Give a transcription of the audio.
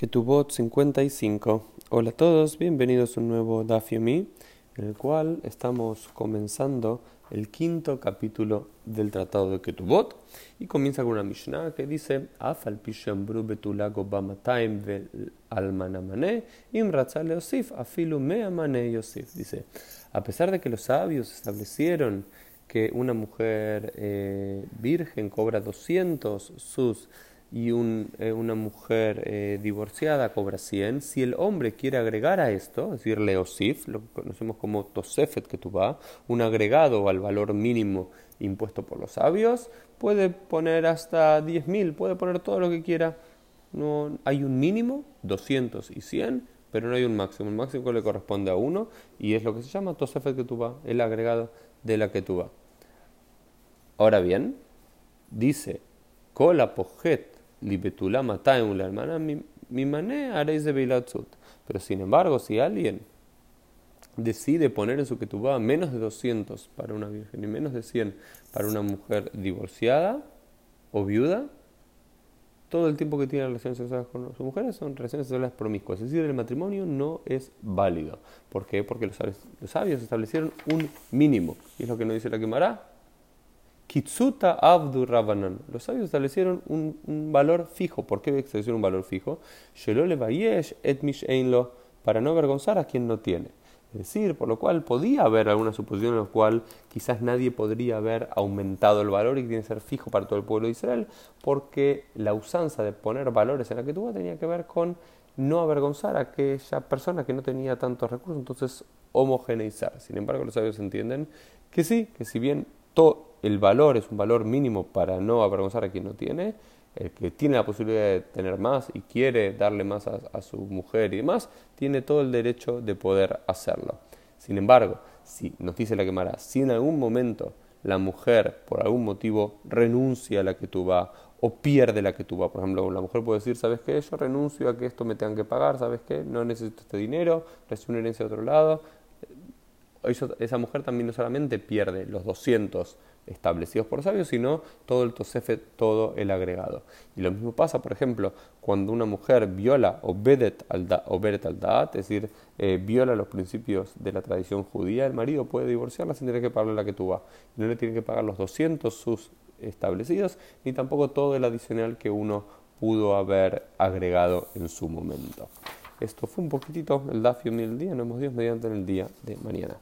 Ketubot 55. Hola a todos, bienvenidos a un nuevo Daf Yomi, en el cual estamos comenzando el quinto capítulo del Tratado de Ketubot y comienza con una Mishnah que dice Afal betulago bamataim vel almanamane imratzale yosif afilu meamane yosif. Dice, a pesar de que los sabios establecieron que una mujer eh, virgen cobra 200 sus y eh, una mujer eh, divorciada cobra 100, si el hombre quiere agregar a esto, es decir, leosif, lo que conocemos como tosefet que va, un agregado al valor mínimo impuesto por los sabios, puede poner hasta 10.000, puede poner todo lo que quiera. No, hay un mínimo, 200 y 100, pero no hay un máximo. El máximo le corresponde a uno y es lo que se llama tosefet que va, el agregado de la que va. Ahora bien, dice, cola pojet hermana mi mané haréis de Pero sin embargo, si alguien decide poner en su ketubá menos de 200 para una virgen y menos de 100 para una mujer divorciada o viuda, todo el tiempo que tiene relaciones sexuales con sus mujeres son relaciones sexuales promiscuas. Es decir, el matrimonio no es válido. ¿Por qué? Porque los, sabios establecieron un mínimo. Y es lo que nos dice la quemará. Kitsuta Abdu Rabanan. Los sabios establecieron un, valor fijo. ¿Por qué establecieron un valor fijo? et para no avergonzar a quien no tiene. Es decir, por lo cual podía haber alguna suposición en la cual quizás nadie podría haber aumentado el valor y que tiene que ser fijo para todo el pueblo de Israel, porque la usanza de poner valores en la que tuvo tenía que ver con no avergonzar a aquella persona que no tenía tantos recursos, entonces homogeneizar. Sin embargo, los sabios entienden que sí, que si bien todo el valor es un valor mínimo para no avergonzar a quien no tiene, el que tiene la posibilidad de tener más y quiere darle más a, su mujer y demás, tiene todo el derecho de poder hacerlo. Sin embargo, si nos dice la quemará, si en algún momento la mujer por algún motivo renuncia a la que tú vas o pierde la que tú vas, por ejemplo, la mujer puede decir, ¿sabes qué? Yo renuncio a que esto me tengan que pagar, ¿sabes qué? No necesito este dinero, recibo una herencia de otro lado. Esa mujer también no solamente pierde los 200 establecidos por sabios, sino todo el tosefe, todo el agregado. Y lo mismo pasa, por ejemplo, cuando una mujer viola o bedet al, daat, es decir, eh, viola los principios de la tradición judía, el marido puede divorciarla sin tener que pagarle la que tuvo. No le tiene que pagar los 200 sus establecidos, ni tampoco todo el adicional que uno pudo haber agregado en su momento. Esto fue un poquitito el Dafio del día, nos vemos Dios mediante el día de mañana.